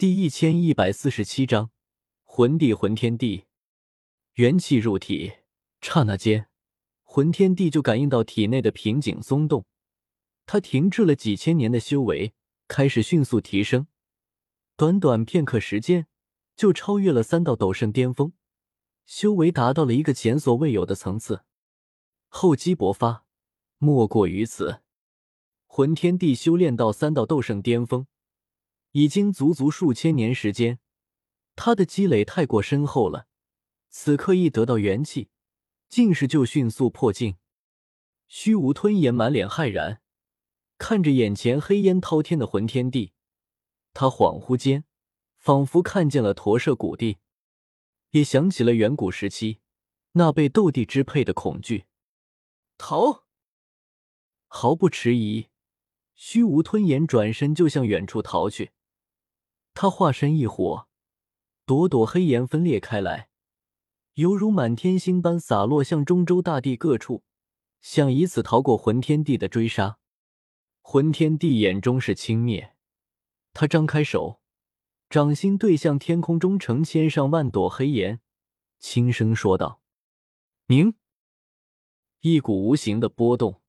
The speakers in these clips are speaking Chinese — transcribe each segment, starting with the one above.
第一千一百四十七章魂帝魂天地，元气入体，刹那间，魂天帝就感应到体内的瓶颈松动，他停滞了几千年的修为开始迅速提升，短短片刻时间就超越了三道斗圣巅峰，修为达到了一个前所未有的层次。厚积薄发，莫过于此。魂天帝修炼到三道斗圣巅峰。已经足足数千年时间，他的积累太过深厚了。此刻一得到元气，竟是就迅速破境。虚无吞炎满脸骇然，看着眼前黑烟滔天的魂天地，他恍惚间仿佛看见了驼舍古地，也想起了远古时期那被斗帝支配的恐惧。逃！毫不迟疑，虚无吞炎转身就向远处逃去。他化身一火，朵朵黑岩分裂开来，犹如满天星般洒落向中州大地各处，想以此逃过魂天帝的追杀。魂天帝眼中是轻蔑，他张开手，掌心对向天空中成千上万朵黑岩，轻声说道：“明。”一股无形的波动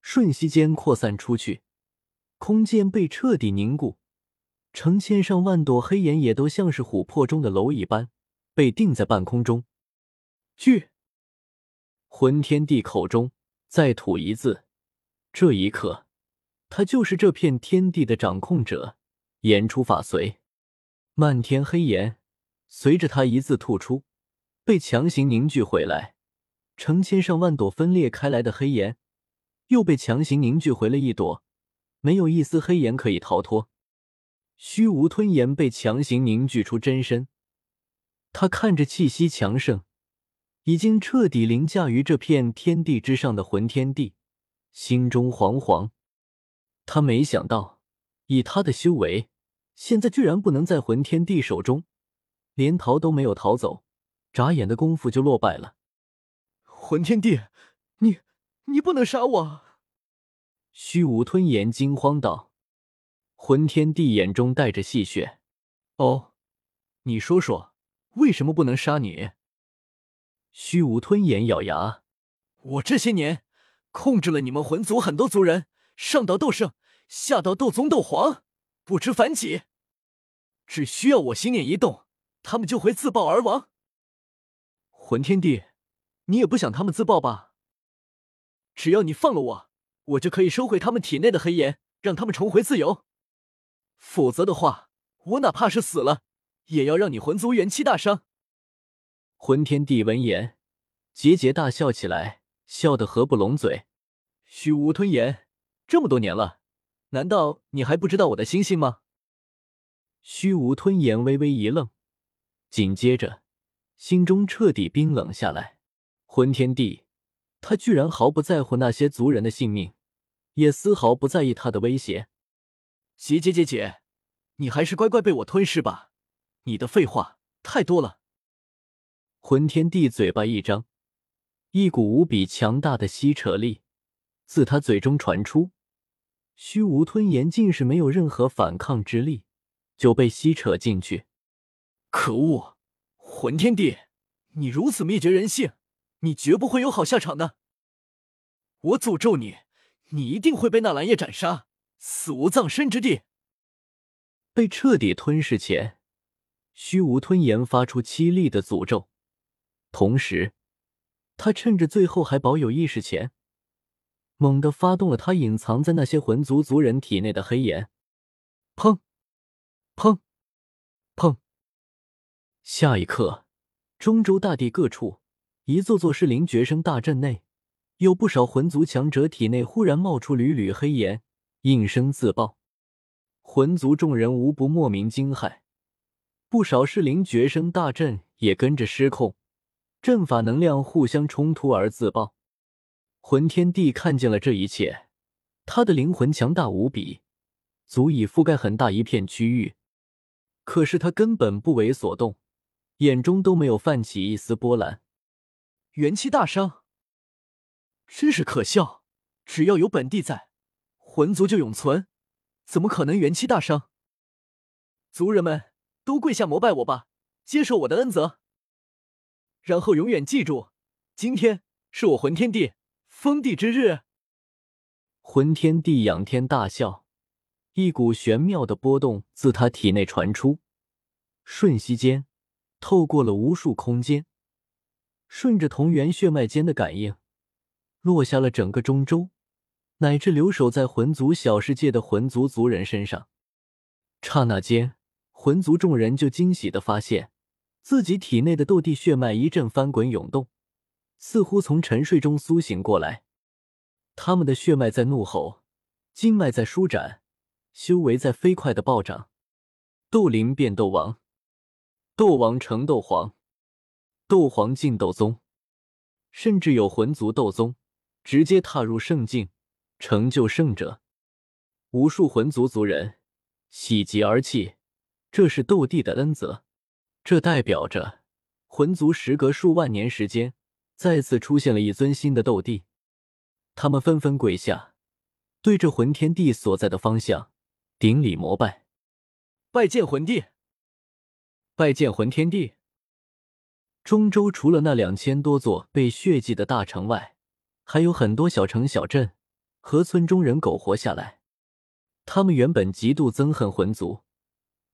瞬息间扩散出去，空间被彻底凝固。成千上万朵黑岩也都像是琥珀中的蝼蚁般被定在半空中。聚魂天帝口中再吐一字，这一刻，他就是这片天地的掌控者。言出法随，漫天黑岩随着他一字吐出，被强行凝聚回来。成千上万朵分裂开来的黑岩又被强行凝聚回了一朵，没有一丝黑岩可以逃脱。虚无吞炎被强行凝聚出真身，他看着气息强盛、已经彻底凌驾于这片天地之上的魂天地，心中惶惶。他没想到，以他的修为，现在居然不能在魂天帝手中，连逃都没有逃走，眨眼的功夫就落败了。魂天帝，你你不能杀我！虚无吞炎惊慌道。魂天帝眼中带着戏谑：“哦，你说说，为什么不能杀你？”虚无吞炎咬牙：“我这些年控制了你们魂族很多族人，上到斗圣，下到斗宗、斗皇，不知凡几。只需要我心念一动，他们就会自爆而亡。魂天帝，你也不想他们自爆吧？只要你放了我，我就可以收回他们体内的黑炎，让他们重回自由。”否则的话，我哪怕是死了，也要让你魂族元气大伤。魂天帝闻言，桀桀大笑起来，笑得合不拢嘴。虚无吞炎，这么多年了，难道你还不知道我的心性吗？虚无吞炎微微一愣，紧接着心中彻底冰冷下来。魂天帝，他居然毫不在乎那些族人的性命，也丝毫不在意他的威胁。姐姐姐姐，你还是乖乖被我吞噬吧！你的废话太多了。魂天帝嘴巴一张，一股无比强大的吸扯力自他嘴中传出，虚无吞炎竟是没有任何反抗之力，就被吸扯进去。可恶！魂天帝，你如此灭绝人性，你绝不会有好下场的。我诅咒你，你一定会被纳兰叶斩杀。死无葬身之地。被彻底吞噬前，虚无吞炎发出凄厉的诅咒，同时，他趁着最后还保有意识前，猛地发动了他隐藏在那些魂族族人体内的黑炎。砰！砰！砰！下一刻，中州大地各处，一座座适龄绝生大阵内，有不少魂族强者体内忽然冒出缕缕黑炎。应声自爆，魂族众人无不莫名惊骇，不少适龄绝生大阵也跟着失控，阵法能量互相冲突而自爆。魂天帝看见了这一切，他的灵魂强大无比，足以覆盖很大一片区域，可是他根本不为所动，眼中都没有泛起一丝波澜。元气大伤，真是可笑！只要有本帝在。魂族就永存，怎么可能元气大伤？族人们都跪下膜拜我吧，接受我的恩泽，然后永远记住，今天是我魂天帝封地之日。魂天帝仰天大笑，一股玄妙的波动自他体内传出，瞬息间，透过了无数空间，顺着同源血脉间的感应，落下了整个中州，乃至留守在魂族小世界的魂族族人身上。刹那间。魂族众人就惊喜的发现，自己体内的斗帝血脉一阵翻滚涌动，似乎从沉睡中苏醒过来。他们的血脉在怒吼，经脉在舒展，修为在飞快的暴涨。斗灵变斗王，斗王成斗皇，斗皇进斗宗，甚至有魂族斗宗直接踏入圣境，成就圣者。无数魂族族人喜极而泣。这是斗帝的恩泽，这代表着魂族时隔数万年时间再次出现了一尊新的斗帝。他们纷纷跪下，对着魂天帝所在的方向顶礼膜拜，拜见魂帝，拜见魂天帝。中州除了那两千多座被血祭的大城外，还有很多小城小镇和村中人苟活下来。他们原本极度憎恨魂族。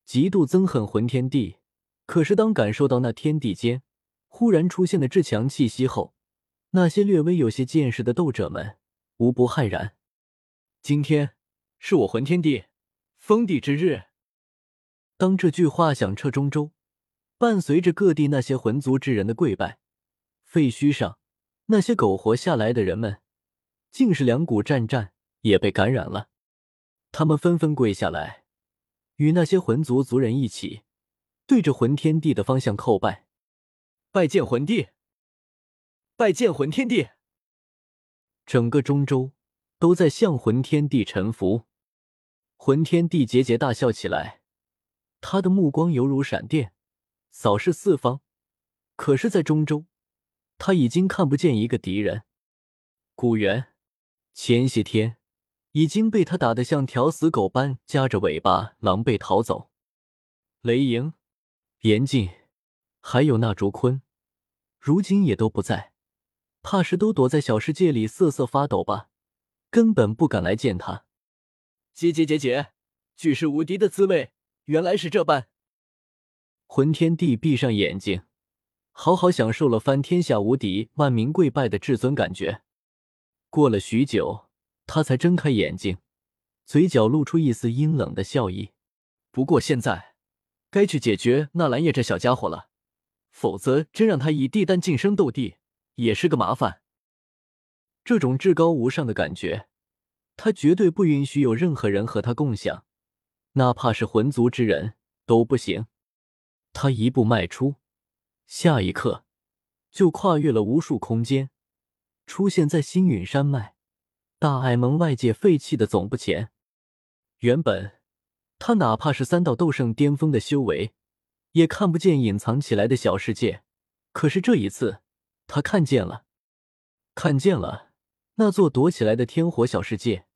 极度憎恨魂天帝，可是当感受到那天地间忽然出现的至强气息后，那些略微有些见识的斗者们无不骇然。今天是我魂天帝封地之日。当这句话响彻中州，伴随着各地那些魂族之人的跪拜，废墟上那些苟活下来的人们，竟是两股战战，也被感染了。他们纷纷跪下来。与那些魂族族人一起，对着魂天帝的方向叩拜，拜见魂帝，拜见魂天帝。整个中州都在向魂天帝臣服。魂天帝桀桀大笑起来，他的目光犹如闪电，扫视四方。可是，在中州，他已经看不见一个敌人。古元，前些天。已经被他打得像条死狗般夹着尾巴狼狈逃走。雷莹、严禁，还有那竹坤，如今也都不在，怕是都躲在小世界里瑟瑟发抖吧，根本不敢来见他。姐姐姐姐，举世无敌的滋味原来是这般。魂天帝闭上眼睛，好好享受了翻天下无敌、万民跪拜的至尊感觉。过了许久。他才睁开眼睛，嘴角露出一丝阴冷的笑意。不过现在该去解决纳兰叶这小家伙了，否则真让他以帝丹晋升斗帝也是个麻烦。这种至高无上的感觉，他绝对不允许有任何人和他共享，哪怕是魂族之人都不行。他一步迈出，下一刻就跨越了无数空间，出现在星陨山脉。大爱盟外界废弃的总部前，原本他哪怕是三道斗圣巅峰的修为，也看不见隐藏起来的小世界。可是这一次，他看见了，看见了那座躲起来的天火小世界。